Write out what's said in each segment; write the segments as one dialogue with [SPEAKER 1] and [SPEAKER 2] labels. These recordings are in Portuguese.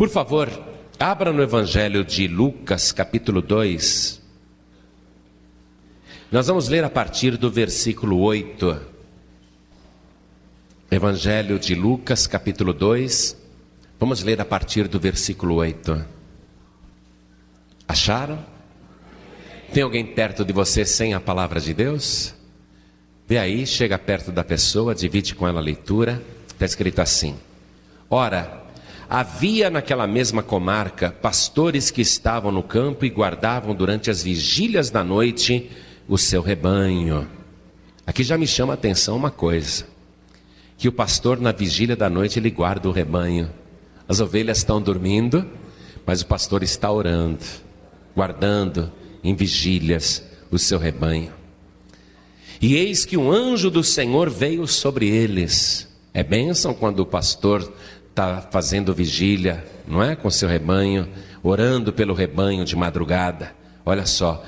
[SPEAKER 1] Por favor, abra no Evangelho de Lucas, capítulo 2. Nós vamos ler a partir do versículo 8. Evangelho de Lucas, capítulo 2. Vamos ler a partir do versículo 8. Acharam? Tem alguém perto de você sem a palavra de Deus? Vê aí, chega perto da pessoa, divide com ela a leitura. Está escrito assim: Ora, havia naquela mesma comarca pastores que estavam no campo e guardavam durante as vigílias da noite o seu rebanho. Aqui já me chama a atenção uma coisa: que o pastor na vigília da noite ele guarda o rebanho. As ovelhas estão dormindo, mas o pastor está orando, guardando em vigílias o seu rebanho. E eis que um anjo do Senhor veio sobre eles é bênção quando o pastor está fazendo vigília, não é? Com seu rebanho, orando pelo rebanho de madrugada. Olha só,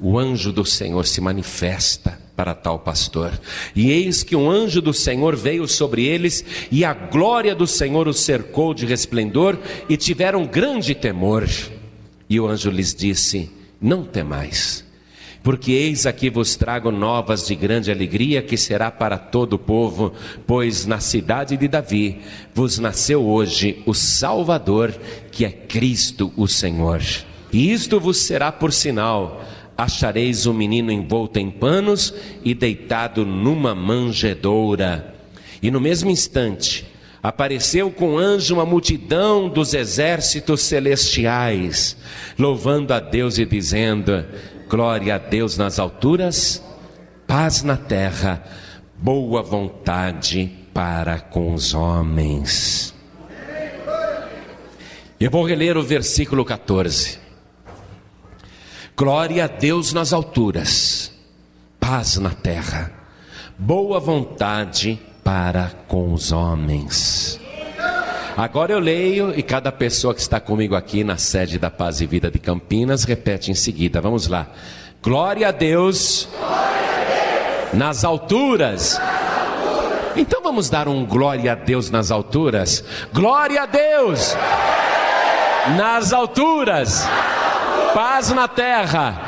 [SPEAKER 1] o anjo do Senhor se manifesta para tal pastor. E eis que um anjo do Senhor veio sobre eles, e a glória do Senhor os cercou de resplendor, e tiveram grande temor. E o anjo lhes disse: Não temais porque eis aqui vos trago novas de grande alegria que será para todo o povo, pois na cidade de Davi vos nasceu hoje o Salvador, que é Cristo o Senhor. E isto vos será por sinal: achareis o um menino envolto em panos e deitado numa manjedoura. E no mesmo instante, apareceu com anjo uma multidão dos exércitos celestiais, louvando a Deus e dizendo: Glória a Deus nas alturas, paz na terra, boa vontade para com os homens. Eu vou reler o versículo 14. Glória a Deus nas alturas, paz na terra, boa vontade para com os homens. Agora eu leio e cada pessoa que está comigo aqui na sede da Paz e Vida de Campinas repete em seguida. Vamos lá. Glória a Deus, glória a Deus. Nas, alturas. nas alturas. Então vamos dar um glória a Deus nas alturas. Glória a Deus nas alturas. Paz na terra.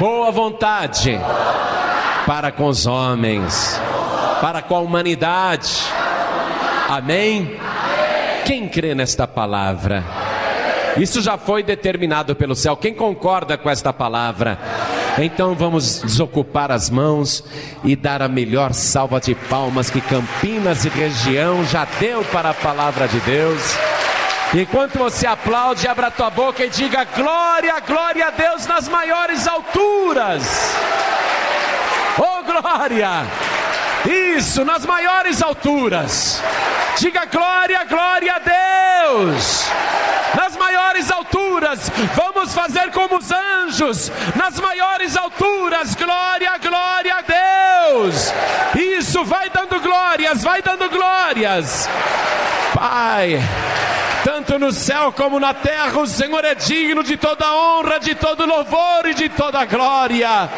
[SPEAKER 1] Boa vontade para com os homens, para com a humanidade. Amém. Quem crê nesta palavra? Isso já foi determinado pelo céu. Quem concorda com esta palavra? Então vamos desocupar as mãos e dar a melhor salva de palmas que Campinas e região já deu para a palavra de Deus. Enquanto você aplaude, abra tua boca e diga glória, glória a Deus nas maiores alturas. Oh glória! Isso, nas maiores alturas. Diga glória, glória a Deus. Nas maiores alturas, vamos fazer como os anjos. Nas maiores alturas, glória, glória a Deus. Isso, vai dando glórias, vai dando glórias. Pai tanto no céu como na terra, o Senhor é digno de toda honra, de todo louvor e de toda glória.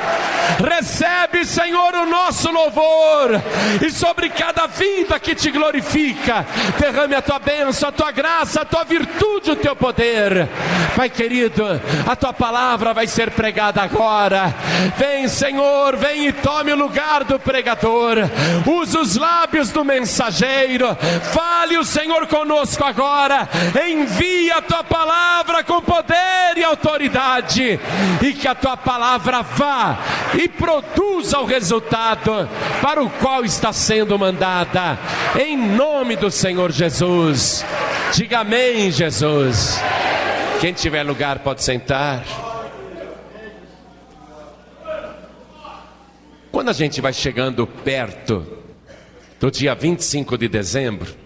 [SPEAKER 1] Recebe, Senhor, o nosso louvor, e sobre cada vida que te glorifica, derrame a tua bênção, a tua graça, a tua virtude, o teu poder. Pai querido, a tua palavra vai ser pregada agora. Vem, Senhor, vem e tome o lugar do pregador. Usa os lábios do mensageiro. Fale o Senhor conosco agora envia a tua palavra com poder e autoridade, e que a tua palavra vá e produza o resultado para o qual está sendo mandada, em nome do Senhor Jesus. Diga amém, Jesus. Quem tiver lugar pode sentar. Quando a gente vai chegando perto do dia 25 de dezembro,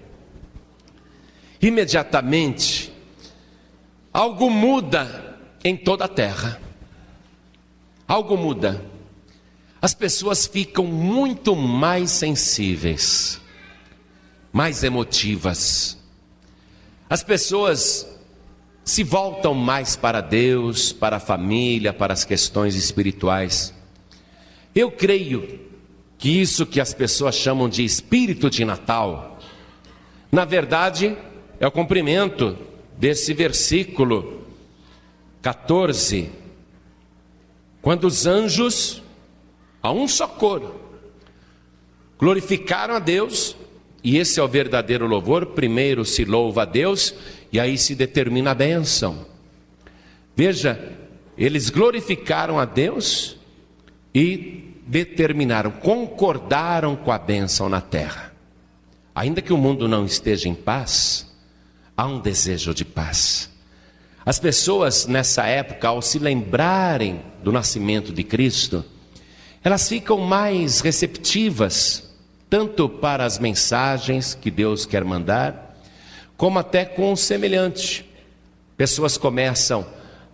[SPEAKER 1] imediatamente algo muda em toda a terra. Algo muda. As pessoas ficam muito mais sensíveis, mais emotivas. As pessoas se voltam mais para Deus, para a família, para as questões espirituais. Eu creio que isso que as pessoas chamam de espírito de Natal, na verdade, é o cumprimento desse versículo 14, quando os anjos, a um só coro, glorificaram a Deus, e esse é o verdadeiro louvor. Primeiro se louva a Deus, e aí se determina a bênção. Veja, eles glorificaram a Deus e determinaram, concordaram com a bênção na terra. Ainda que o mundo não esteja em paz, há um desejo de paz. As pessoas nessa época, ao se lembrarem do nascimento de Cristo, elas ficam mais receptivas, tanto para as mensagens que Deus quer mandar, como até com o semelhante. Pessoas começam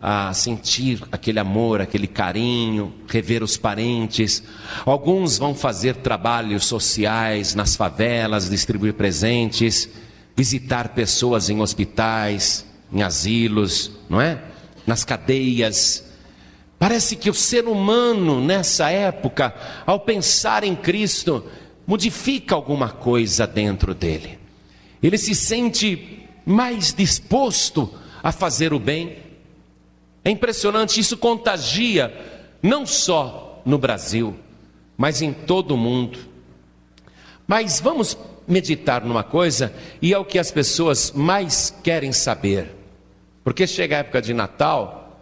[SPEAKER 1] a sentir aquele amor, aquele carinho, rever os parentes. Alguns vão fazer trabalhos sociais nas favelas, distribuir presentes, visitar pessoas em hospitais, em asilos, não é? Nas cadeias. Parece que o ser humano nessa época, ao pensar em Cristo, modifica alguma coisa dentro dele. Ele se sente mais disposto a fazer o bem, é impressionante, isso contagia não só no Brasil, mas em todo o mundo. Mas vamos meditar numa coisa, e é o que as pessoas mais querem saber. Porque chega a época de Natal,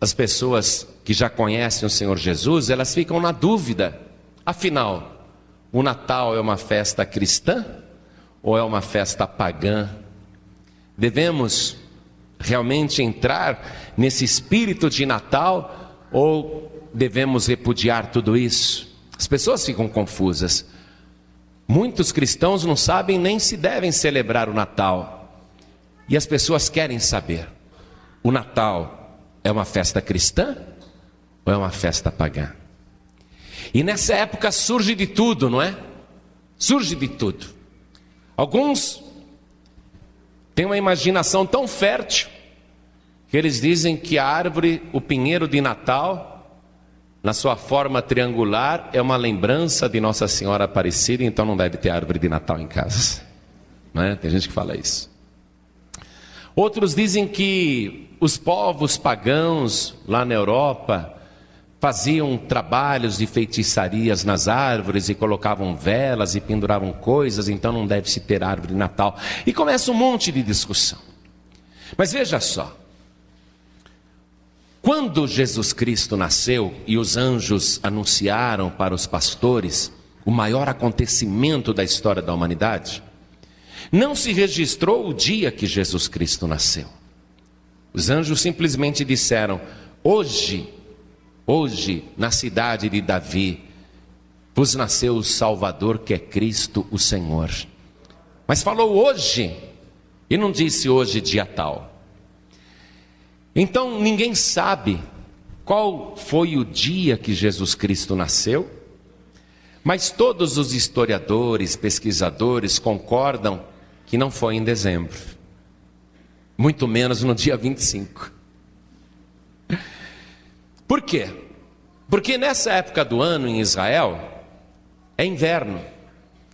[SPEAKER 1] as pessoas que já conhecem o Senhor Jesus, elas ficam na dúvida. Afinal, o Natal é uma festa cristã ou é uma festa pagã? Devemos realmente entrar nesse espírito de Natal ou devemos repudiar tudo isso? As pessoas ficam confusas. Muitos cristãos não sabem nem se devem celebrar o Natal. E as pessoas querem saber: o Natal é uma festa cristã ou é uma festa pagã? E nessa época surge de tudo, não é? Surge de tudo. Alguns têm uma imaginação tão fértil que eles dizem que a árvore, o pinheiro de Natal, na sua forma triangular, é uma lembrança de Nossa Senhora Aparecida, então não deve ter árvore de Natal em casa. Não é? Tem gente que fala isso. Outros dizem que os povos pagãos lá na Europa faziam trabalhos de feitiçarias nas árvores e colocavam velas e penduravam coisas, então não deve se ter árvore de Natal. E começa um monte de discussão. Mas veja só, quando Jesus Cristo nasceu e os anjos anunciaram para os pastores o maior acontecimento da história da humanidade, não se registrou o dia que Jesus Cristo nasceu. Os anjos simplesmente disseram: Hoje, hoje, na cidade de Davi, vos nasceu o Salvador que é Cristo o Senhor. Mas falou hoje, e não disse hoje dia tal. Então ninguém sabe qual foi o dia que Jesus Cristo nasceu, mas todos os historiadores, pesquisadores concordam que não foi em dezembro, muito menos no dia 25. Por quê? Porque nessa época do ano em Israel é inverno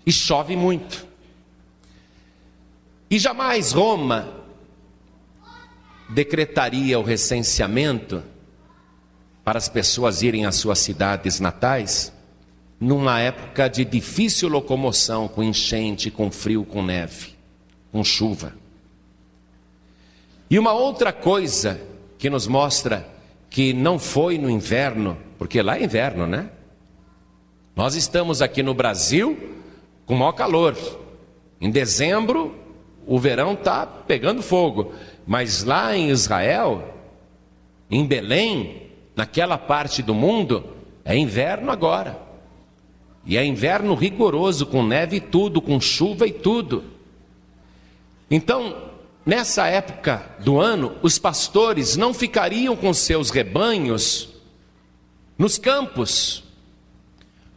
[SPEAKER 1] e chove muito. E jamais Roma decretaria o recenseamento para as pessoas irem às suas cidades natais, numa época de difícil locomoção, com enchente, com frio, com neve, com chuva. E uma outra coisa que nos mostra que não foi no inverno, porque lá é inverno, né? Nós estamos aqui no Brasil com maior calor. Em dezembro, o verão está pegando fogo. Mas lá em Israel, em Belém, naquela parte do mundo, é inverno agora. E é inverno rigoroso, com neve e tudo, com chuva e tudo. Então, nessa época do ano, os pastores não ficariam com seus rebanhos nos campos,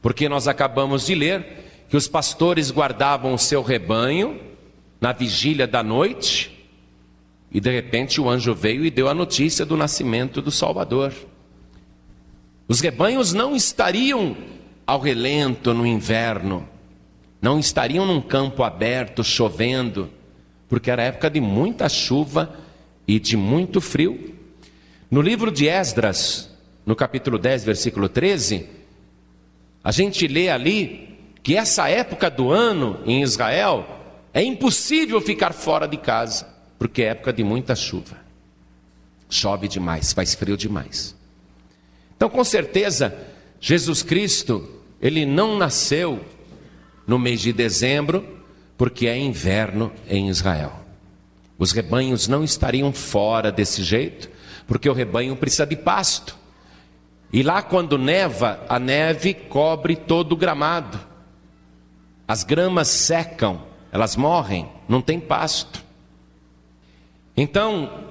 [SPEAKER 1] porque nós acabamos de ler que os pastores guardavam o seu rebanho na vigília da noite e de repente o anjo veio e deu a notícia do nascimento do Salvador. Os rebanhos não estariam ao relento no inverno, não estariam num campo aberto chovendo, porque era época de muita chuva e de muito frio. No livro de Esdras, no capítulo 10, versículo 13, a gente lê ali que essa época do ano em Israel é impossível ficar fora de casa, porque é época de muita chuva. Chove demais, faz frio demais. Então, com certeza, Jesus Cristo, ele não nasceu no mês de dezembro, porque é inverno em Israel. Os rebanhos não estariam fora desse jeito, porque o rebanho precisa de pasto. E lá, quando neva, a neve cobre todo o gramado. As gramas secam, elas morrem, não tem pasto. Então,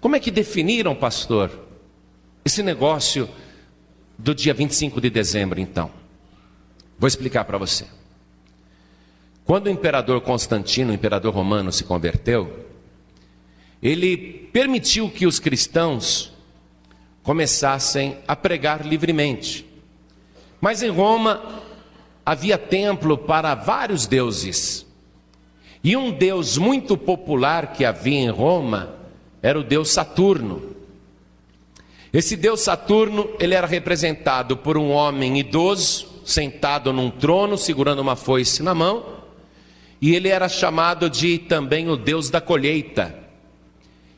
[SPEAKER 1] como é que definiram, pastor, esse negócio do dia 25 de dezembro, então? Vou explicar para você. Quando o imperador Constantino, o imperador romano, se converteu, ele permitiu que os cristãos começassem a pregar livremente. Mas em Roma havia templo para vários deuses. E um deus muito popular que havia em Roma era o deus Saturno. Esse deus Saturno, ele era representado por um homem idoso, sentado num trono, segurando uma foice na mão, e ele era chamado de também o deus da colheita.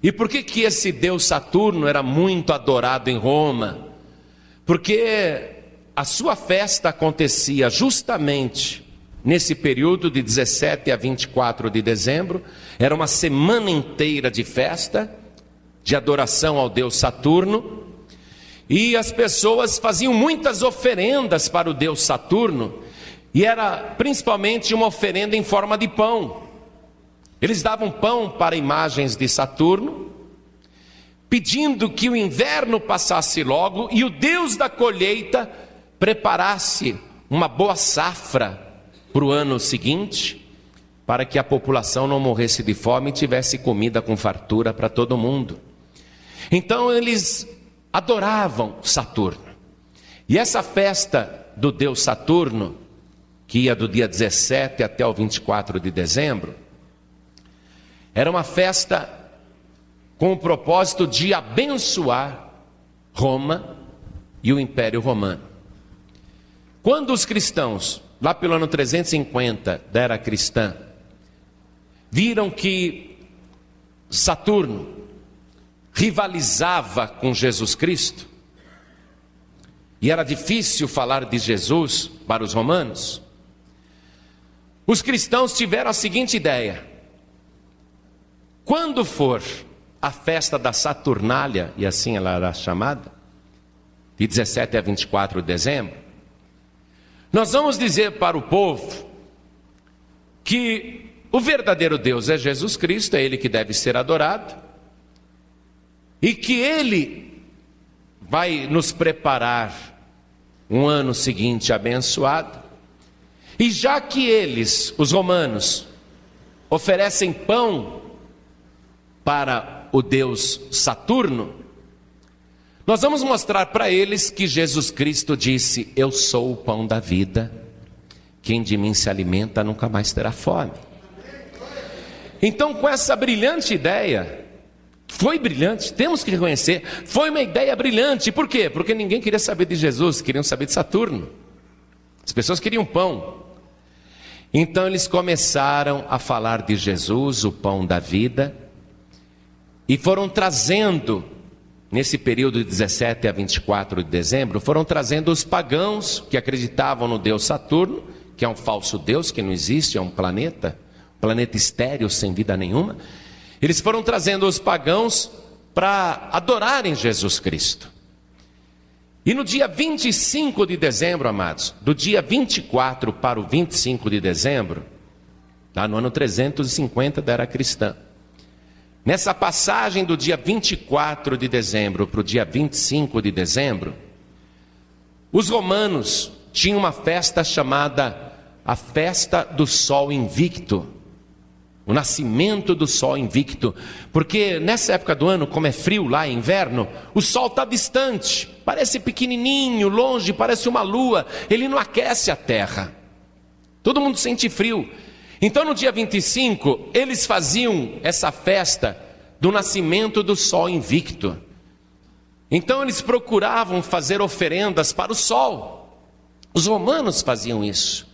[SPEAKER 1] E por que que esse deus Saturno era muito adorado em Roma? Porque a sua festa acontecia justamente nesse período de 17 a 24 de dezembro, era uma semana inteira de festa, de adoração ao deus Saturno, e as pessoas faziam muitas oferendas para o deus Saturno, e era principalmente uma oferenda em forma de pão. Eles davam pão para imagens de Saturno, pedindo que o inverno passasse logo e o Deus da colheita preparasse uma boa safra para o ano seguinte, para que a população não morresse de fome e tivesse comida com fartura para todo mundo. Então eles adoravam Saturno. E essa festa do deus Saturno, que ia do dia 17 até o 24 de dezembro, era uma festa com o propósito de abençoar Roma e o Império Romano. Quando os cristãos, lá pelo ano 350 da era cristã, viram que Saturno rivalizava com Jesus Cristo, e era difícil falar de Jesus para os romanos, os cristãos tiveram a seguinte ideia: quando for a festa da Saturnália, e assim ela era chamada, de 17 a 24 de dezembro, nós vamos dizer para o povo que o verdadeiro Deus é Jesus Cristo, é Ele que deve ser adorado, e que Ele vai nos preparar um ano seguinte abençoado, e já que eles, os romanos, oferecem pão para o Deus Saturno, nós vamos mostrar para eles que Jesus Cristo disse: Eu sou o pão da vida, quem de mim se alimenta nunca mais terá fome. Então, com essa brilhante ideia, foi brilhante, temos que reconhecer, foi uma ideia brilhante, por quê? Porque ninguém queria saber de Jesus, queriam saber de Saturno. As pessoas queriam pão. Então eles começaram a falar de Jesus, o pão da vida, e foram trazendo nesse período de 17 a 24 de dezembro, foram trazendo os pagãos que acreditavam no deus Saturno, que é um falso deus que não existe, é um planeta, planeta estéreo sem vida nenhuma. Eles foram trazendo os pagãos para adorarem Jesus Cristo. E no dia 25 de dezembro, amados, do dia 24 para o 25 de dezembro, lá no ano 350 da era cristã, Nessa passagem do dia 24 de dezembro para o dia 25 de dezembro, os romanos tinham uma festa chamada a festa do sol invicto, o nascimento do sol invicto, porque nessa época do ano, como é frio lá, é inverno, o sol está distante, parece pequenininho, longe, parece uma lua, ele não aquece a terra. Todo mundo sente frio. Então no dia 25, eles faziam essa festa do nascimento do sol invicto. Então eles procuravam fazer oferendas para o sol. Os romanos faziam isso.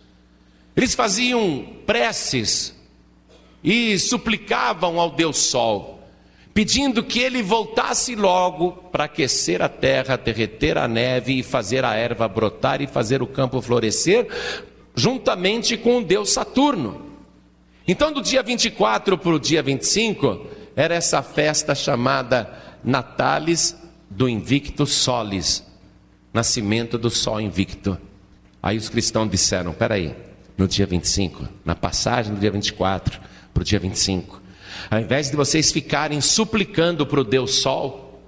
[SPEAKER 1] Eles faziam preces e suplicavam ao Deus Sol, pedindo que ele voltasse logo para aquecer a terra, derreter a neve e fazer a erva brotar e fazer o campo florescer, juntamente com o Deus Saturno. Então, do dia 24 para o dia 25, era essa festa chamada Natalis do Invicto Solis, nascimento do Sol Invicto. Aí os cristãos disseram: peraí, no dia 25, na passagem do dia 24 para o dia 25, ao invés de vocês ficarem suplicando para o Deus Sol,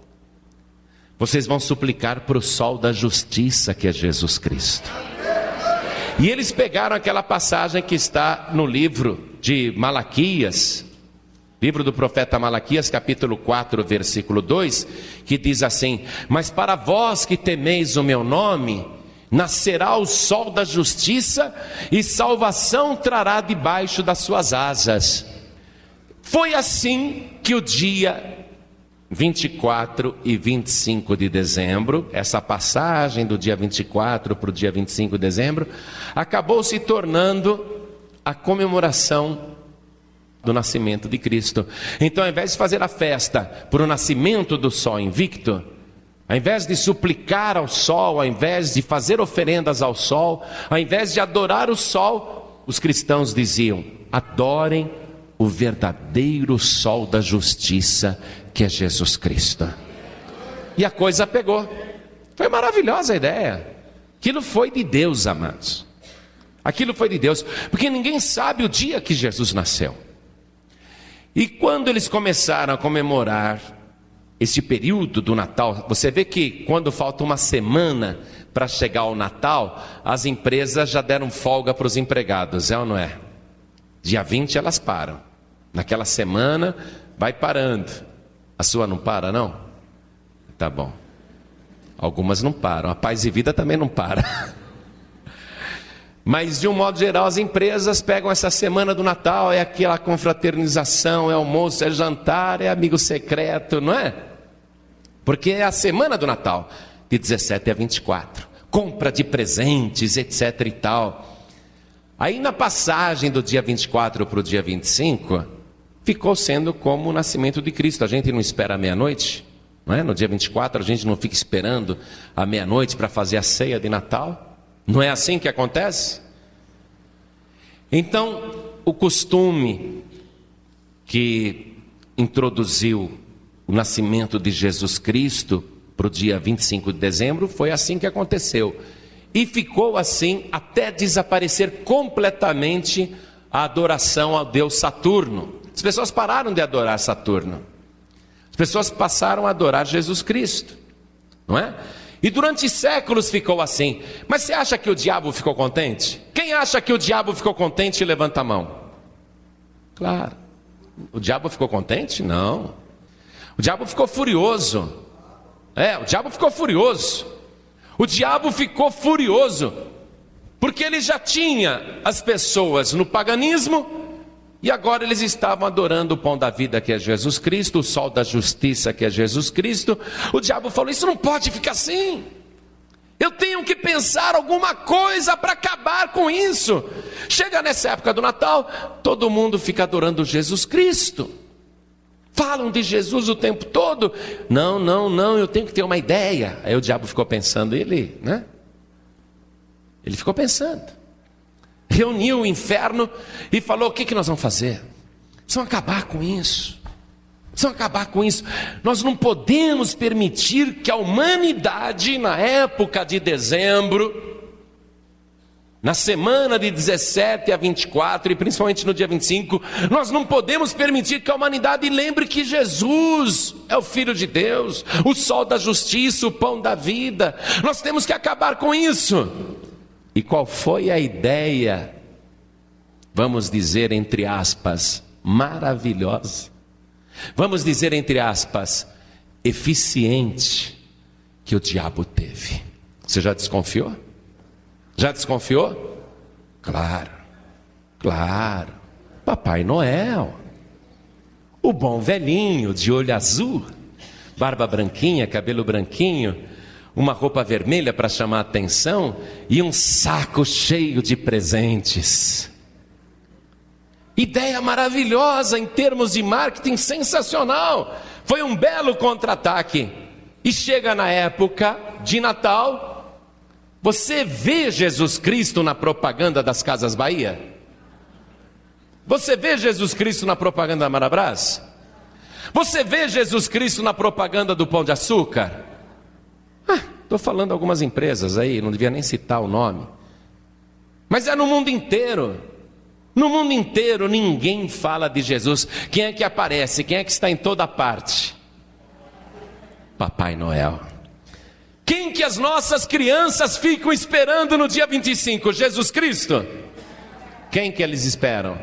[SPEAKER 1] vocês vão suplicar para o Sol da justiça que é Jesus Cristo. E eles pegaram aquela passagem que está no livro de Malaquias, Livro do profeta Malaquias, capítulo 4, versículo 2, que diz assim: Mas para vós que temeis o meu nome, nascerá o sol da justiça e salvação trará debaixo das suas asas. Foi assim que o dia 24 e 25 de dezembro, essa passagem do dia 24 para o dia 25 de dezembro, acabou se tornando a comemoração do nascimento de Cristo. Então, ao invés de fazer a festa por o nascimento do sol invicto, ao invés de suplicar ao sol, ao invés de fazer oferendas ao sol, ao invés de adorar o sol, os cristãos diziam: adorem o verdadeiro sol da justiça, que é Jesus Cristo. E a coisa pegou. Foi maravilhosa a ideia. Aquilo foi de Deus, amados. Aquilo foi de Deus, porque ninguém sabe o dia que Jesus nasceu. E quando eles começaram a comemorar esse período do Natal, você vê que quando falta uma semana para chegar ao Natal, as empresas já deram folga para os empregados, é ou não é? Dia 20 elas param. Naquela semana vai parando. A sua não para, não? Tá bom. Algumas não param. A paz e vida também não para. Mas, de um modo geral, as empresas pegam essa semana do Natal, é aquela confraternização, é almoço, é jantar, é amigo secreto, não é? Porque é a semana do Natal, de 17 a 24. Compra de presentes, etc e tal. Aí, na passagem do dia 24 para o dia 25, ficou sendo como o nascimento de Cristo. A gente não espera meia-noite, não é? No dia 24, a gente não fica esperando a meia-noite para fazer a ceia de Natal. Não é assim que acontece? Então, o costume que introduziu o nascimento de Jesus Cristo para o dia 25 de dezembro foi assim que aconteceu. E ficou assim até desaparecer completamente a adoração ao Deus Saturno. As pessoas pararam de adorar Saturno. As pessoas passaram a adorar Jesus Cristo, não é? E durante séculos ficou assim. Mas você acha que o diabo ficou contente? Quem acha que o diabo ficou contente, levanta a mão. Claro. O diabo ficou contente? Não. O diabo ficou furioso. É, o diabo ficou furioso. O diabo ficou furioso. Porque ele já tinha as pessoas no paganismo e agora eles estavam adorando o pão da vida que é Jesus Cristo, o sol da justiça que é Jesus Cristo. O diabo falou: Isso não pode ficar assim. Eu tenho que pensar alguma coisa para acabar com isso. Chega nessa época do Natal, todo mundo fica adorando Jesus Cristo. Falam de Jesus o tempo todo. Não, não, não, eu tenho que ter uma ideia. Aí o diabo ficou pensando, ele, né? Ele ficou pensando reuniu o inferno e falou: o que, que nós vamos fazer? Vamos acabar com isso. Vamos acabar com isso. Nós não podemos permitir que a humanidade, na época de dezembro, na semana de 17 a 24 e principalmente no dia 25, nós não podemos permitir que a humanidade lembre que Jesus é o Filho de Deus, o sol da justiça, o pão da vida. Nós temos que acabar com isso. E qual foi a ideia, vamos dizer entre aspas, maravilhosa, vamos dizer entre aspas, eficiente, que o diabo teve? Você já desconfiou? Já desconfiou? Claro, claro. Papai Noel. O bom velhinho de olho azul, barba branquinha, cabelo branquinho, uma roupa vermelha para chamar atenção e um saco cheio de presentes. Ideia maravilhosa em termos de marketing, sensacional. Foi um belo contra-ataque. E chega na época de Natal, você vê Jesus Cristo na propaganda das Casas Bahia? Você vê Jesus Cristo na propaganda da Marabras? Você vê Jesus Cristo na propaganda do Pão de Açúcar? Estou ah, falando algumas empresas aí, não devia nem citar o nome. Mas é no mundo inteiro. No mundo inteiro ninguém fala de Jesus. Quem é que aparece? Quem é que está em toda parte? Papai Noel. Quem que as nossas crianças ficam esperando no dia 25? Jesus Cristo? Quem que eles esperam?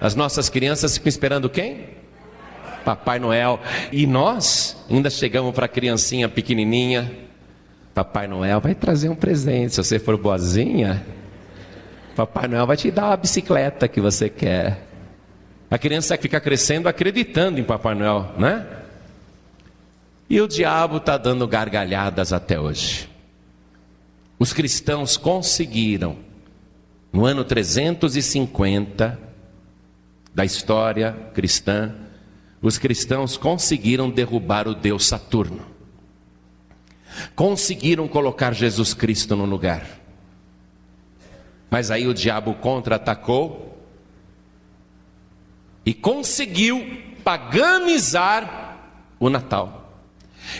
[SPEAKER 1] As nossas crianças ficam esperando quem? Papai Noel. E nós ainda chegamos para a criancinha pequenininha. Papai Noel vai trazer um presente. Se você for boazinha, Papai Noel vai te dar a bicicleta que você quer. A criança fica crescendo acreditando em Papai Noel, né? E o diabo está dando gargalhadas até hoje. Os cristãos conseguiram, no ano 350 da história cristã, os cristãos conseguiram derrubar o Deus Saturno. Conseguiram colocar Jesus Cristo no lugar. Mas aí o diabo contra-atacou e conseguiu paganizar o Natal.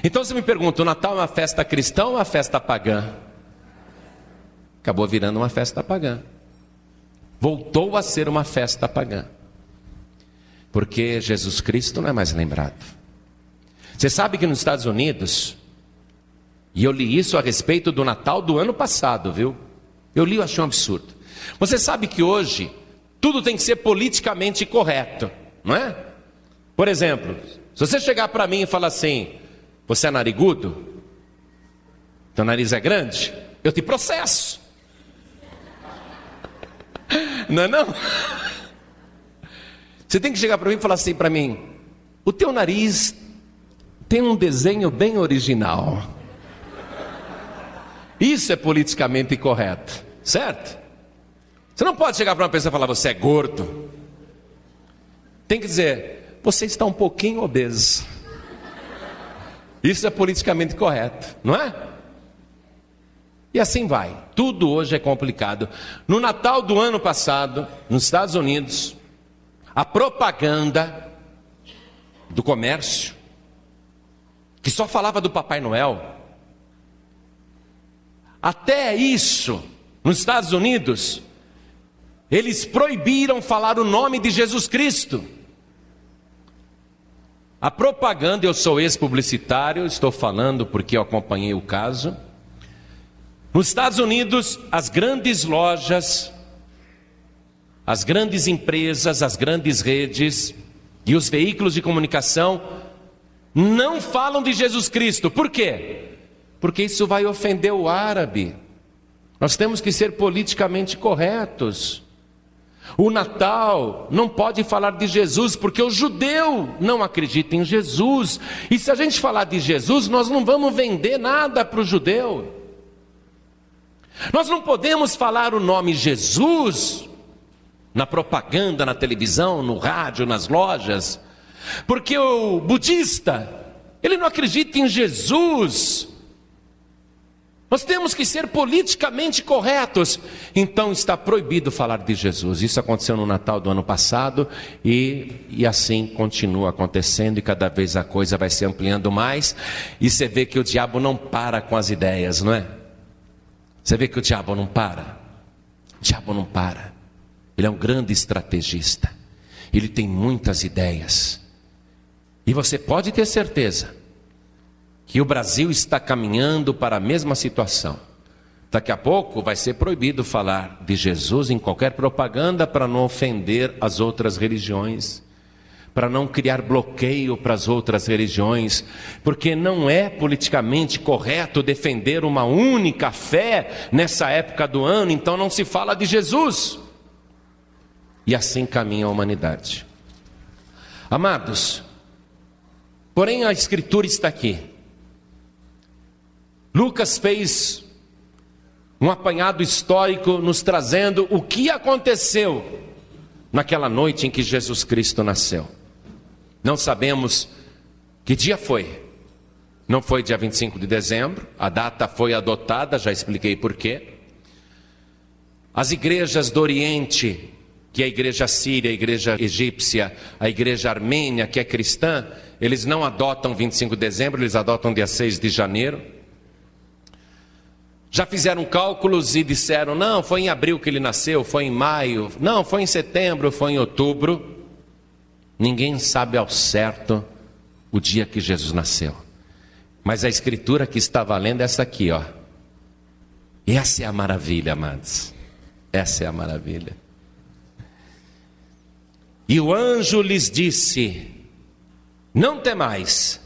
[SPEAKER 1] Então você me pergunta: o Natal é uma festa cristã ou uma festa pagã? Acabou virando uma festa pagã. Voltou a ser uma festa pagã. Porque Jesus Cristo não é mais lembrado. Você sabe que nos Estados Unidos, e eu li isso a respeito do Natal do ano passado, viu? Eu li e achei um absurdo. Você sabe que hoje tudo tem que ser politicamente correto, não é? Por exemplo, se você chegar para mim e falar assim: você é narigudo? Teu nariz é grande? Eu te processo. Não é não? Você tem que chegar para mim e falar assim para mim: o teu nariz tem um desenho bem original. Isso é politicamente correto, certo? Você não pode chegar para uma pessoa e falar, você é gordo. Tem que dizer, você está um pouquinho obeso. Isso é politicamente correto, não é? E assim vai. Tudo hoje é complicado. No Natal do ano passado, nos Estados Unidos, a propaganda do comércio, que só falava do Papai Noel, até isso, nos Estados Unidos, eles proibiram falar o nome de Jesus Cristo. A propaganda, eu sou ex-publicitário, estou falando porque eu acompanhei o caso. Nos Estados Unidos, as grandes lojas, as grandes empresas, as grandes redes e os veículos de comunicação não falam de Jesus Cristo. Por quê? porque isso vai ofender o árabe. Nós temos que ser politicamente corretos. O Natal não pode falar de Jesus, porque o judeu não acredita em Jesus. E se a gente falar de Jesus, nós não vamos vender nada para o judeu. Nós não podemos falar o nome Jesus na propaganda, na televisão, no rádio, nas lojas, porque o budista, ele não acredita em Jesus. Nós temos que ser politicamente corretos. Então está proibido falar de Jesus. Isso aconteceu no Natal do ano passado e, e assim continua acontecendo e cada vez a coisa vai se ampliando mais. E você vê que o diabo não para com as ideias, não é? Você vê que o diabo não para. O diabo não para. Ele é um grande estrategista. Ele tem muitas ideias. E você pode ter certeza que o Brasil está caminhando para a mesma situação. Daqui a pouco vai ser proibido falar de Jesus em qualquer propaganda para não ofender as outras religiões, para não criar bloqueio para as outras religiões, porque não é politicamente correto defender uma única fé nessa época do ano, então não se fala de Jesus. E assim caminha a humanidade. Amados, porém a Escritura está aqui. Lucas fez um apanhado histórico nos trazendo o que aconteceu naquela noite em que Jesus Cristo nasceu. Não sabemos que dia foi. Não foi dia 25 de dezembro, a data foi adotada, já expliquei porquê. As igrejas do Oriente, que a igreja síria, a igreja egípcia, a igreja armênia, que é cristã, eles não adotam 25 de dezembro, eles adotam dia 6 de janeiro. Já fizeram cálculos e disseram: não, foi em abril que ele nasceu, foi em maio, não, foi em setembro, foi em outubro. Ninguém sabe ao certo o dia que Jesus nasceu. Mas a escritura que está valendo é essa aqui, ó. Essa é a maravilha, amados. Essa é a maravilha. E o anjo lhes disse: Não temais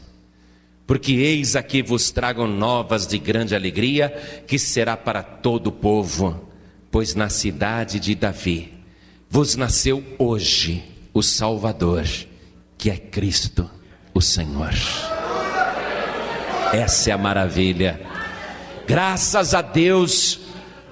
[SPEAKER 1] porque eis aqui vos trago novas de grande alegria, que será para todo o povo, pois na cidade de Davi vos nasceu hoje o Salvador, que é Cristo, o Senhor. Essa é a maravilha. Graças a Deus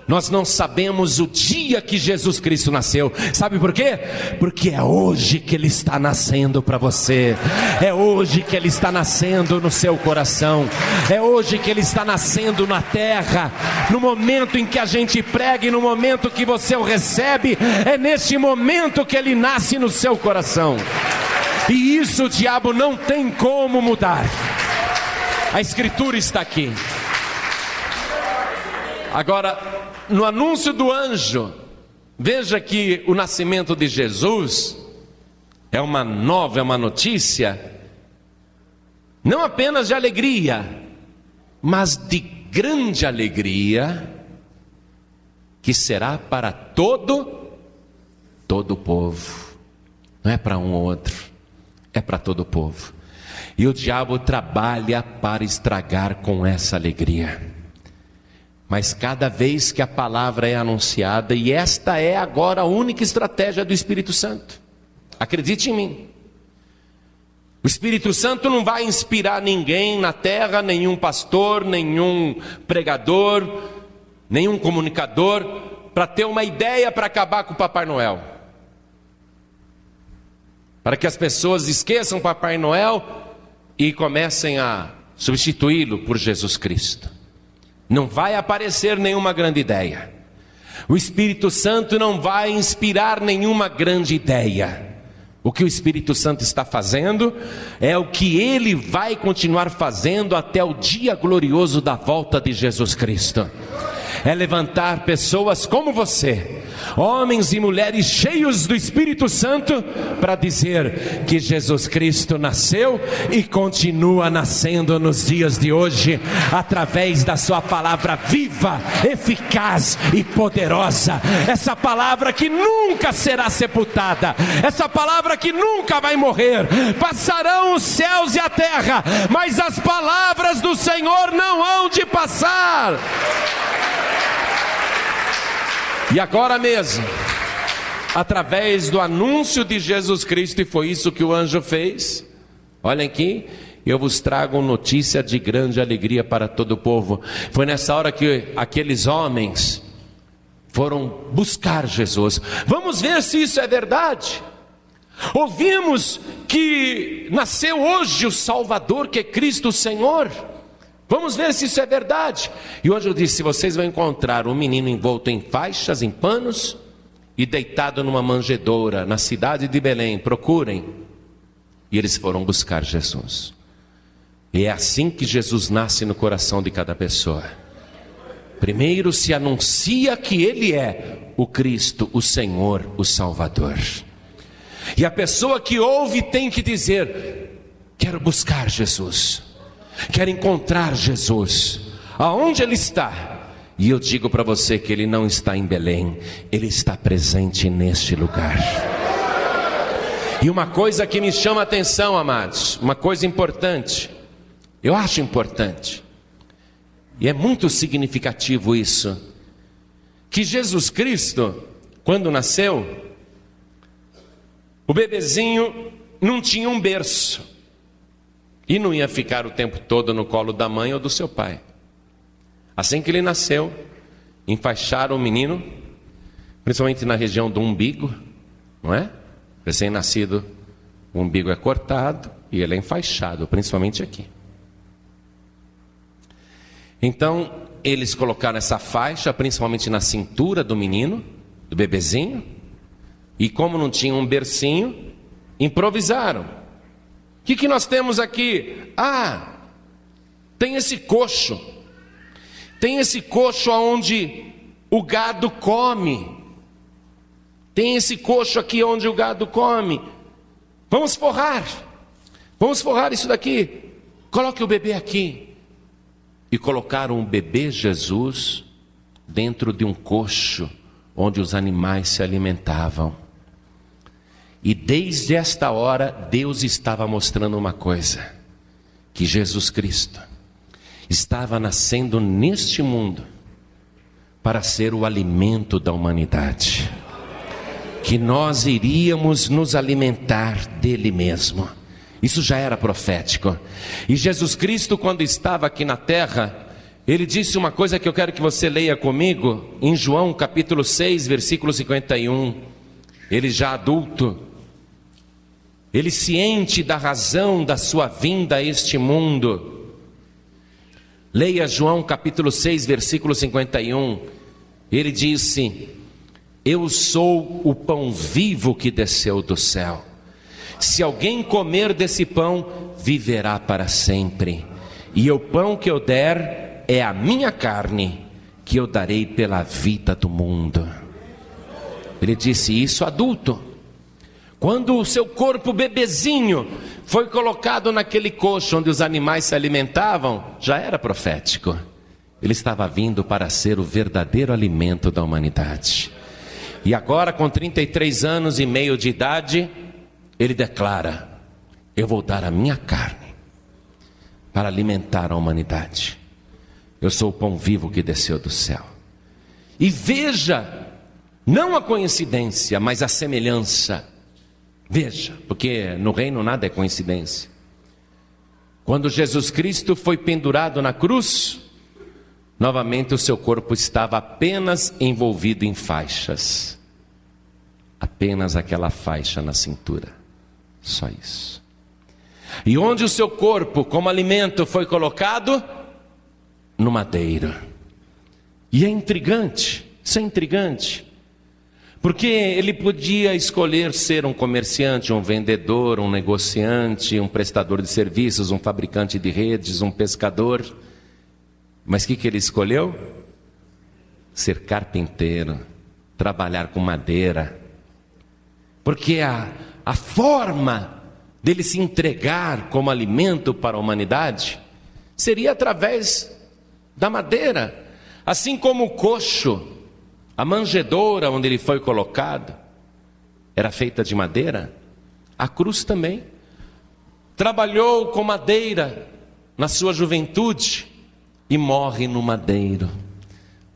[SPEAKER 1] nós não sabemos o dia que Jesus Cristo nasceu. Sabe por quê? Porque é hoje que ele está nascendo para você. É hoje que ele está nascendo no seu coração. É hoje que ele está nascendo na terra. No momento em que a gente prega e no momento que você o recebe, é neste momento que ele nasce no seu coração. E isso o diabo não tem como mudar. A escritura está aqui. Agora, no anúncio do anjo, veja que o nascimento de Jesus é uma nova, é uma notícia, não apenas de alegria, mas de grande alegria, que será para todo, todo o povo, não é para um ou outro, é para todo o povo. E o diabo trabalha para estragar com essa alegria. Mas cada vez que a palavra é anunciada, e esta é agora a única estratégia do Espírito Santo, acredite em mim. O Espírito Santo não vai inspirar ninguém na terra, nenhum pastor, nenhum pregador, nenhum comunicador, para ter uma ideia para acabar com o Papai Noel. Para que as pessoas esqueçam Papai Noel e comecem a substituí-lo por Jesus Cristo. Não vai aparecer nenhuma grande ideia. O Espírito Santo não vai inspirar nenhuma grande ideia. O que o Espírito Santo está fazendo é o que ele vai continuar fazendo até o dia glorioso da volta de Jesus Cristo. É levantar pessoas como você, homens e mulheres cheios do Espírito Santo, para dizer que Jesus Cristo nasceu e continua nascendo nos dias de hoje, através da Sua palavra viva, eficaz e poderosa. Essa palavra que nunca será sepultada, essa palavra que nunca vai morrer. Passarão os céus e a terra, mas as palavras do Senhor não hão de passar. E agora mesmo, através do anúncio de Jesus Cristo, e foi isso que o anjo fez. Olhem aqui, eu vos trago notícia de grande alegria para todo o povo. Foi nessa hora que aqueles homens foram buscar Jesus. Vamos ver se isso é verdade. Ouvimos que nasceu hoje o Salvador, que é Cristo o Senhor. Vamos ver se isso é verdade. E hoje eu disse: vocês vão encontrar um menino envolto em faixas, em panos, e deitado numa manjedoura na cidade de Belém. Procurem. E eles foram buscar Jesus. E é assim que Jesus nasce no coração de cada pessoa. Primeiro se anuncia que Ele é o Cristo, o Senhor, o Salvador. E a pessoa que ouve tem que dizer: Quero buscar Jesus quer encontrar Jesus. Aonde ele está? E eu digo para você que ele não está em Belém, ele está presente neste lugar. E uma coisa que me chama a atenção, amados, uma coisa importante, eu acho importante, e é muito significativo isso, que Jesus Cristo, quando nasceu, O bebezinho não tinha um berço e não ia ficar o tempo todo no colo da mãe ou do seu pai. Assim que ele nasceu, enfaixaram o menino, principalmente na região do umbigo, não é? Recém-nascido, o umbigo é cortado e ele é enfaixado, principalmente aqui. Então, eles colocaram essa faixa, principalmente na cintura do menino, do bebezinho, e como não tinha um bercinho, improvisaram. O que, que nós temos aqui? Ah, tem esse coxo, tem esse coxo onde o gado come, tem esse coxo aqui onde o gado come. Vamos forrar, vamos forrar isso daqui. Coloque o bebê aqui e colocaram o bebê Jesus dentro de um coxo onde os animais se alimentavam. E desde esta hora, Deus estava mostrando uma coisa: que Jesus Cristo estava nascendo neste mundo para ser o alimento da humanidade. Que nós iríamos nos alimentar dele mesmo. Isso já era profético. E Jesus Cristo, quando estava aqui na terra, ele disse uma coisa que eu quero que você leia comigo, em João capítulo 6, versículo 51. Ele já adulto, ele ciente da razão da sua vinda a este mundo. Leia João capítulo 6, versículo 51. Ele disse: Eu sou o pão vivo que desceu do céu. Se alguém comer desse pão, viverá para sempre. E o pão que eu der é a minha carne, que eu darei pela vida do mundo. Ele disse isso adulto. Quando o seu corpo bebezinho foi colocado naquele coxo onde os animais se alimentavam, já era profético. Ele estava vindo para ser o verdadeiro alimento da humanidade. E agora, com 33 anos e meio de idade, ele declara: Eu vou dar a minha carne para alimentar a humanidade. Eu sou o pão vivo que desceu do céu. E veja, não a coincidência, mas a semelhança. Veja, porque no reino nada é coincidência. Quando Jesus Cristo foi pendurado na cruz, novamente o seu corpo estava apenas envolvido em faixas. Apenas aquela faixa na cintura. Só isso. E onde o seu corpo, como alimento, foi colocado? No madeiro. E é intrigante, isso é intrigante. Porque ele podia escolher ser um comerciante, um vendedor, um negociante, um prestador de serviços, um fabricante de redes, um pescador. Mas o que, que ele escolheu? Ser carpinteiro, trabalhar com madeira. Porque a, a forma dele se entregar como alimento para a humanidade seria através da madeira, assim como o coxo, a manjedoura onde ele foi colocado, era feita de madeira, a cruz também. Trabalhou com madeira na sua juventude e morre no madeiro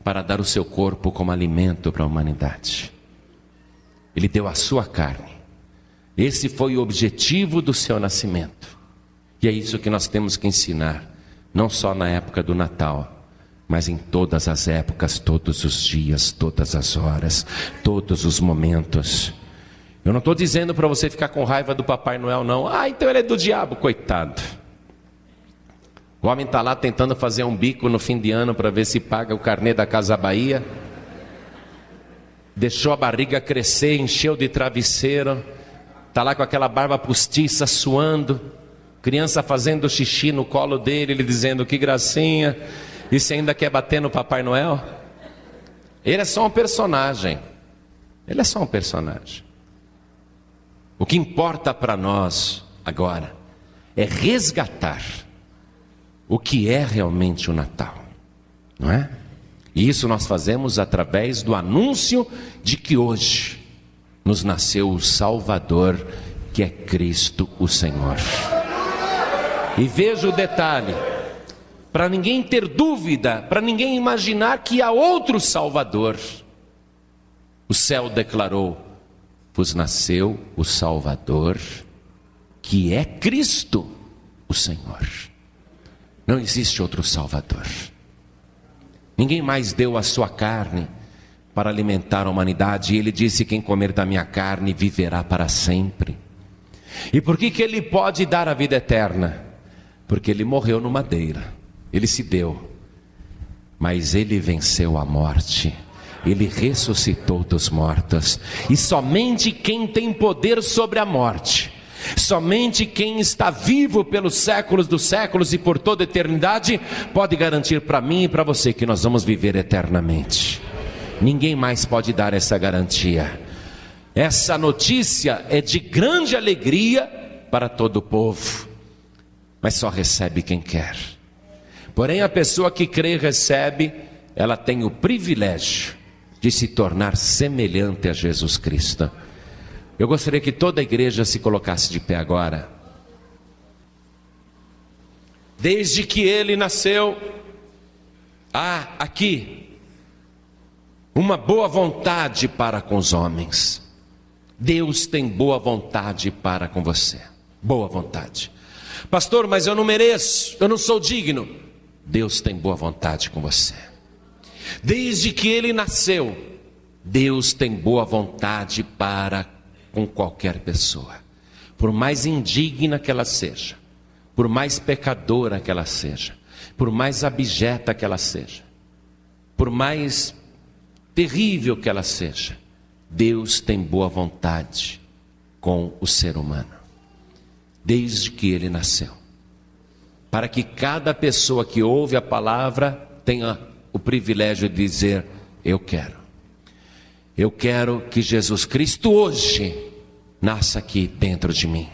[SPEAKER 1] para dar o seu corpo como alimento para a humanidade. Ele deu a sua carne esse foi o objetivo do seu nascimento. E é isso que nós temos que ensinar, não só na época do Natal, mas em todas as épocas, todos os dias, todas as horas, todos os momentos. Eu não estou dizendo para você ficar com raiva do Papai Noel, não. Ah, então ele é do diabo, coitado. O homem está lá tentando fazer um bico no fim de ano para ver se paga o carnê da Casa Bahia. Deixou a barriga crescer, encheu de travesseiro Está lá com aquela barba postiça, suando, criança fazendo xixi no colo dele, ele dizendo que gracinha, e você ainda quer bater no Papai Noel? Ele é só um personagem. Ele é só um personagem. O que importa para nós agora é resgatar o que é realmente o Natal, não é? E isso nós fazemos através do anúncio de que hoje nos nasceu o Salvador, que é Cristo o Senhor. E veja o detalhe, para ninguém ter dúvida, para ninguém imaginar que há outro Salvador. O céu declarou: vos nasceu o Salvador, que é Cristo, o Senhor. Não existe outro Salvador. Ninguém mais deu a sua carne para alimentar a humanidade, e ele disse: Quem comer da minha carne viverá para sempre. E por que, que ele pode dar a vida eterna? Porque ele morreu no madeira, ele se deu, mas ele venceu a morte ele ressuscitou dos mortos. E somente quem tem poder sobre a morte, somente quem está vivo pelos séculos dos séculos e por toda a eternidade, pode garantir para mim e para você que nós vamos viver eternamente. Ninguém mais pode dar essa garantia. Essa notícia é de grande alegria para todo o povo, mas só recebe quem quer. Porém, a pessoa que crê e recebe, ela tem o privilégio de se tornar semelhante a Jesus Cristo. Eu gostaria que toda a igreja se colocasse de pé agora. Desde que ele nasceu, há aqui uma boa vontade para com os homens. Deus tem boa vontade para com você. Boa vontade. Pastor, mas eu não mereço, eu não sou digno. Deus tem boa vontade com você. Desde que ele nasceu, Deus tem boa vontade para com qualquer pessoa, por mais indigna que ela seja, por mais pecadora que ela seja, por mais abjeta que ela seja, por mais terrível que ela seja, Deus tem boa vontade com o ser humano, desde que ele nasceu, para que cada pessoa que ouve a palavra tenha o privilégio de dizer: Eu quero. Eu quero que Jesus Cristo hoje nasça aqui dentro de mim.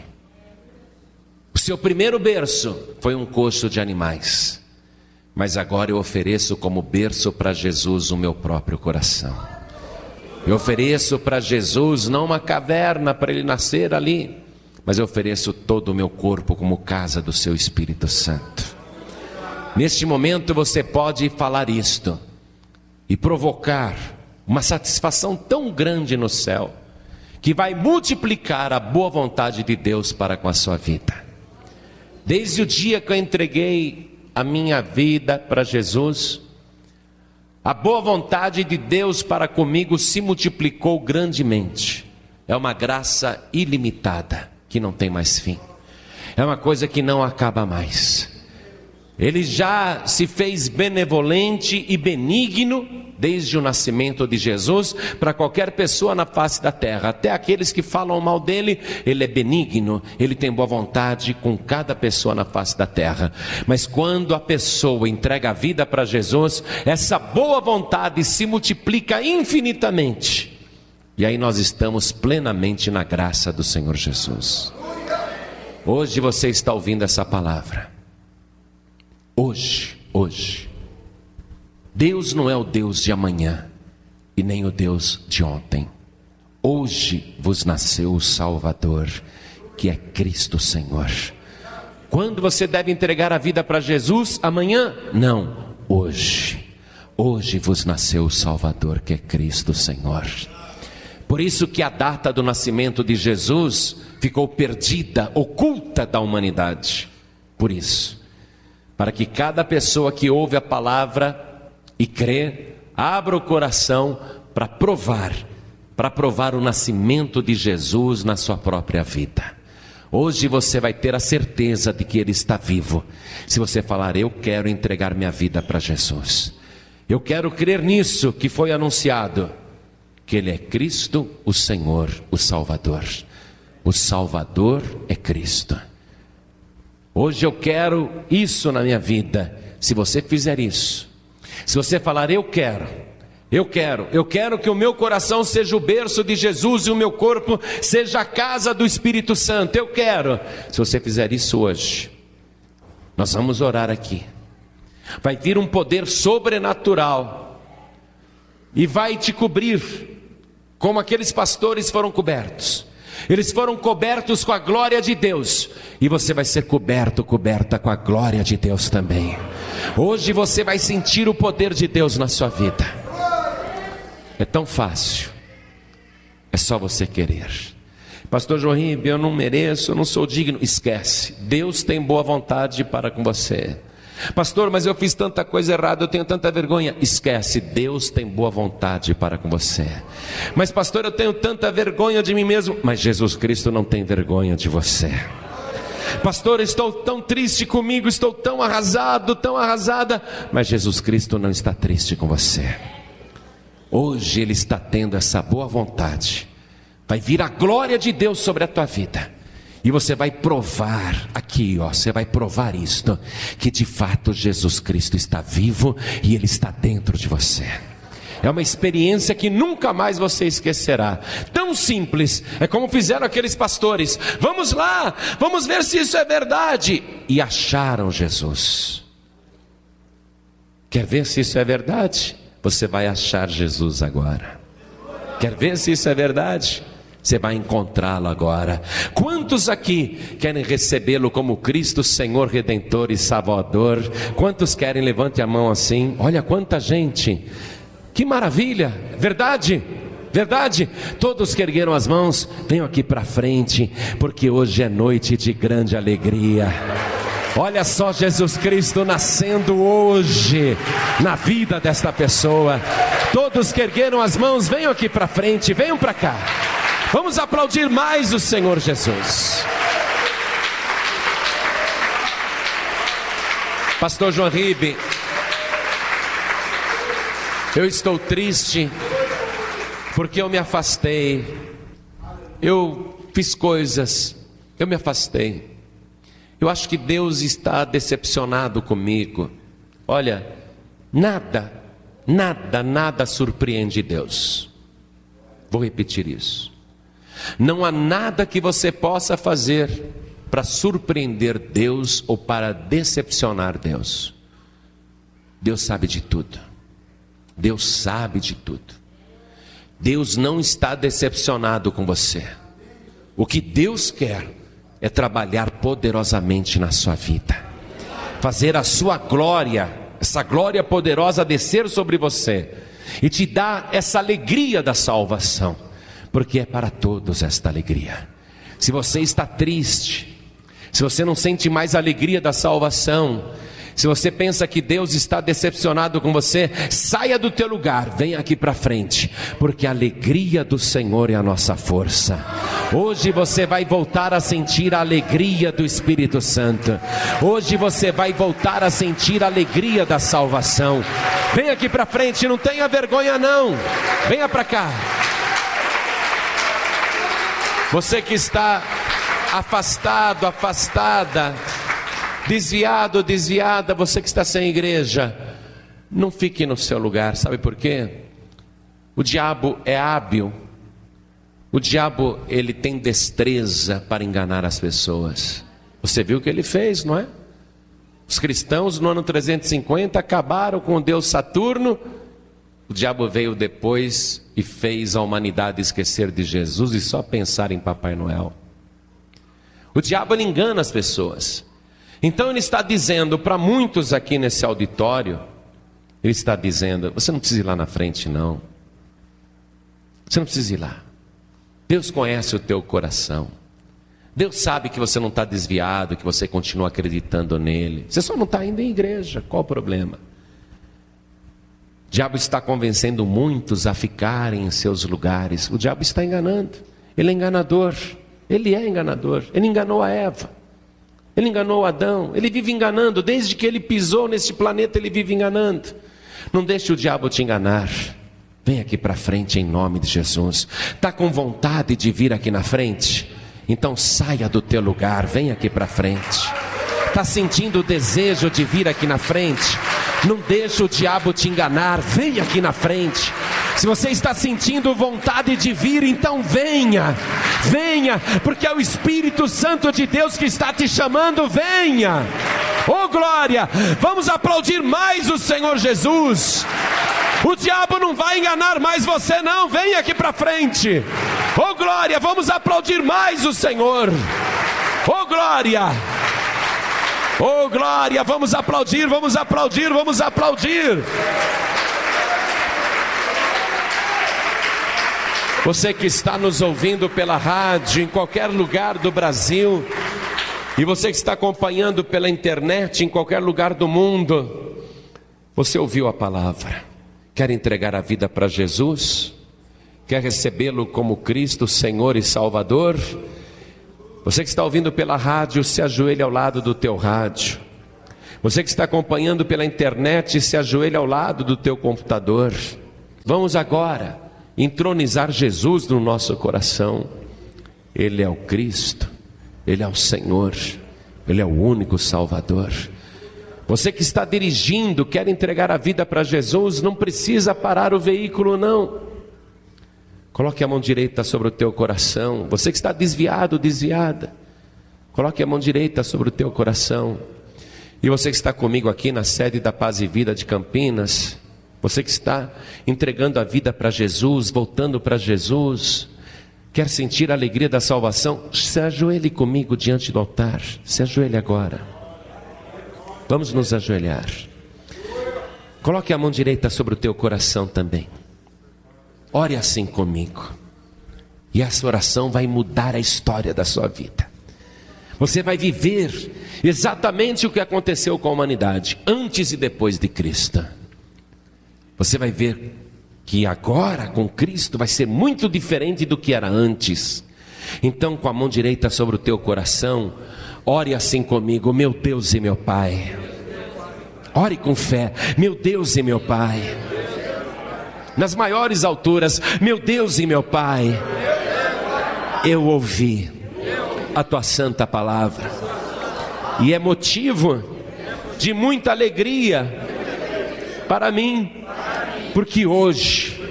[SPEAKER 1] O seu primeiro berço foi um coxo de animais, mas agora eu ofereço como berço para Jesus o meu próprio coração. Eu ofereço para Jesus não uma caverna para ele nascer ali, mas eu ofereço todo o meu corpo como casa do seu Espírito Santo. Neste momento você pode falar isto e provocar uma satisfação tão grande no céu, que vai multiplicar a boa vontade de Deus para com a sua vida. Desde o dia que eu entreguei a minha vida para Jesus, a boa vontade de Deus para comigo se multiplicou grandemente. É uma graça ilimitada que não tem mais fim. É uma coisa que não acaba mais. Ele já se fez benevolente e benigno desde o nascimento de Jesus para qualquer pessoa na face da terra, até aqueles que falam mal dele, ele é benigno, ele tem boa vontade com cada pessoa na face da terra. Mas quando a pessoa entrega a vida para Jesus, essa boa vontade se multiplica infinitamente. E aí nós estamos plenamente na graça do Senhor Jesus. Hoje você está ouvindo essa palavra. Hoje, hoje. Deus não é o Deus de amanhã e nem o Deus de ontem. Hoje vos nasceu o Salvador, que é Cristo Senhor. Quando você deve entregar a vida para Jesus? Amanhã? Não, hoje. Hoje vos nasceu o Salvador, que é Cristo Senhor. Por isso que a data do nascimento de Jesus ficou perdida, oculta da humanidade. Por isso, para que cada pessoa que ouve a palavra e crê, abra o coração para provar, para provar o nascimento de Jesus na sua própria vida. Hoje você vai ter a certeza de que Ele está vivo. Se você falar, eu quero entregar minha vida para Jesus, eu quero crer nisso que foi anunciado, que Ele é Cristo, o Senhor, o Salvador. O Salvador é Cristo. Hoje eu quero isso na minha vida. Se você fizer isso, se você falar, eu quero, eu quero, eu quero que o meu coração seja o berço de Jesus e o meu corpo seja a casa do Espírito Santo, eu quero. Se você fizer isso hoje, nós vamos orar aqui. Vai vir um poder sobrenatural e vai te cobrir, como aqueles pastores foram cobertos. Eles foram cobertos com a glória de Deus, e você vai ser coberto, coberta com a glória de Deus também. Hoje você vai sentir o poder de Deus na sua vida. É tão fácil. É só você querer. Pastor João Ribeiro, eu não mereço, eu não sou digno. Esquece. Deus tem boa vontade para com você. Pastor, mas eu fiz tanta coisa errada, eu tenho tanta vergonha. Esquece, Deus tem boa vontade para com você. Mas, pastor, eu tenho tanta vergonha de mim mesmo. Mas Jesus Cristo não tem vergonha de você. Pastor, estou tão triste comigo, estou tão arrasado, tão arrasada. Mas Jesus Cristo não está triste com você. Hoje Ele está tendo essa boa vontade. Vai vir a glória de Deus sobre a tua vida. E você vai provar aqui, ó, você vai provar isto, que de fato Jesus Cristo está vivo e ele está dentro de você. É uma experiência que nunca mais você esquecerá. Tão simples, é como fizeram aqueles pastores. Vamos lá, vamos ver se isso é verdade. E acharam Jesus. Quer ver se isso é verdade? Você vai achar Jesus agora. Quer ver se isso é verdade? Você vai encontrá-lo agora. Quantos aqui querem recebê-lo como Cristo, Senhor, Redentor e Salvador? Quantos querem? Levante a mão assim. Olha quanta gente. Que maravilha! Verdade? Verdade? Todos que ergueram as mãos, venham aqui para frente, porque hoje é noite de grande alegria. Olha só Jesus Cristo nascendo hoje na vida desta pessoa. Todos que ergueram as mãos, venham aqui para frente, venham para cá. Vamos aplaudir mais o Senhor Jesus. Pastor João Ribe, eu estou triste porque eu me afastei. Eu fiz coisas, eu me afastei. Eu acho que Deus está decepcionado comigo. Olha, nada, nada, nada surpreende Deus. Vou repetir isso. Não há nada que você possa fazer para surpreender Deus ou para decepcionar Deus. Deus sabe de tudo. Deus sabe de tudo. Deus não está decepcionado com você. O que Deus quer é trabalhar poderosamente na sua vida, fazer a sua glória, essa glória poderosa descer sobre você e te dar essa alegria da salvação porque é para todos esta alegria. Se você está triste, se você não sente mais a alegria da salvação, se você pensa que Deus está decepcionado com você, saia do teu lugar, venha aqui para frente, porque a alegria do Senhor é a nossa força. Hoje você vai voltar a sentir a alegria do Espírito Santo. Hoje você vai voltar a sentir a alegria da salvação. Venha aqui para frente, não tenha vergonha não. Venha para cá. Você que está afastado, afastada, desviado, desviada, você que está sem igreja, não fique no seu lugar, sabe por quê? O diabo é hábil. O diabo, ele tem destreza para enganar as pessoas. Você viu o que ele fez, não é? Os cristãos no ano 350 acabaram com o deus Saturno o diabo veio depois e fez a humanidade esquecer de Jesus e só pensar em Papai Noel. O diabo engana as pessoas. Então ele está dizendo para muitos aqui nesse auditório, ele está dizendo: você não precisa ir lá na frente, não. Você não precisa ir lá. Deus conhece o teu coração. Deus sabe que você não está desviado, que você continua acreditando nele. Você só não está indo em igreja. Qual o problema? O diabo está convencendo muitos a ficarem em seus lugares. O diabo está enganando. Ele é enganador. Ele é enganador. Ele enganou a Eva. Ele enganou Adão. Ele vive enganando. Desde que ele pisou neste planeta, ele vive enganando. Não deixe o diabo te enganar. Vem aqui para frente em nome de Jesus. Está com vontade de vir aqui na frente? Então saia do teu lugar, vem aqui para frente. Está sentindo o desejo de vir aqui na frente? Não deixa o diabo te enganar, vem aqui na frente. Se você está sentindo vontade de vir, então venha, venha, porque é o Espírito Santo de Deus que está te chamando, venha. Oh glória, vamos aplaudir mais o Senhor Jesus. O diabo não vai enganar mais você, não. Venha aqui para frente. Oh glória, vamos aplaudir mais o Senhor. Oh glória. Oh glória, vamos aplaudir, vamos aplaudir, vamos aplaudir. Você que está nos ouvindo pela rádio, em qualquer lugar do Brasil, e você que está acompanhando pela internet, em qualquer lugar do mundo, você ouviu a palavra, quer entregar a vida para Jesus? Quer recebê-lo como Cristo, Senhor e Salvador? Você que está ouvindo pela rádio, se ajoelhe ao lado do teu rádio. Você que está acompanhando pela internet, se ajoelhe ao lado do teu computador. Vamos agora entronizar Jesus no nosso coração. Ele é o Cristo, Ele é o Senhor, Ele é o único Salvador. Você que está dirigindo, quer entregar a vida para Jesus, não precisa parar o veículo, não. Coloque a mão direita sobre o teu coração. Você que está desviado, desviada, coloque a mão direita sobre o teu coração. E você que está comigo aqui na sede da Paz e Vida de Campinas, você que está entregando a vida para Jesus, voltando para Jesus, quer sentir a alegria da salvação, se ajoelhe comigo diante do altar. Se ajoelhe agora. Vamos nos ajoelhar. Coloque a mão direita sobre o teu coração também. Ore assim comigo. E essa oração vai mudar a história da sua vida. Você vai viver exatamente o que aconteceu com a humanidade, antes e depois de Cristo. Você vai ver que agora com Cristo vai ser muito diferente do que era antes. Então, com a mão direita sobre o teu coração, ore assim comigo, meu Deus e meu Pai. Ore com fé, meu Deus e meu Pai. Nas maiores alturas, meu Deus e meu Pai. Eu ouvi a tua santa palavra, e é motivo de muita alegria para mim porque hoje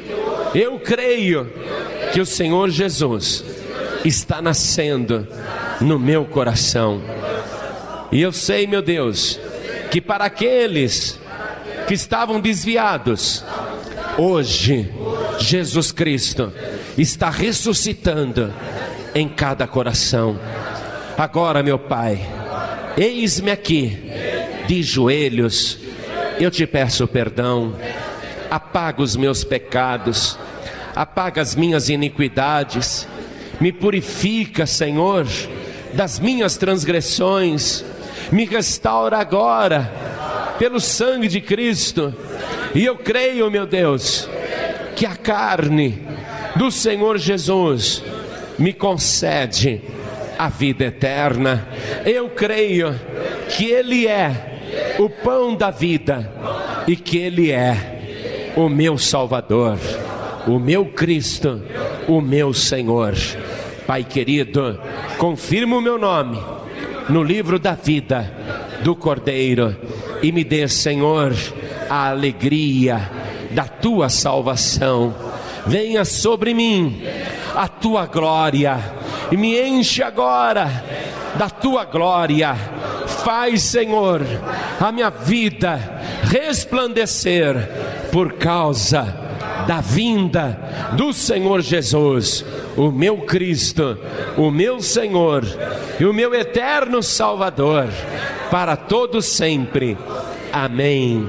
[SPEAKER 1] eu creio que o Senhor Jesus está nascendo no meu coração. E eu sei, meu Deus, que para aqueles que estavam desviados, hoje Jesus Cristo está ressuscitando em cada coração. Agora, meu Pai, eis-me aqui, de joelhos, eu te peço perdão apaga os meus pecados, apaga as minhas iniquidades, me purifica, Senhor, das minhas transgressões, me restaura agora, pelo sangue de Cristo, e eu creio, meu Deus, que a carne do Senhor Jesus me concede a vida eterna. Eu creio que Ele é o pão da vida e que Ele é o meu Salvador, o meu Cristo, o meu Senhor. Pai querido, confirma o meu nome no livro da vida do Cordeiro e me dê, Senhor, a alegria da tua salvação. Venha sobre mim a tua glória e me enche agora da tua glória. Faz, Senhor, a minha vida resplandecer por causa da vinda do Senhor Jesus, o meu Cristo, o meu Senhor e o meu eterno Salvador, para todos sempre. Amém.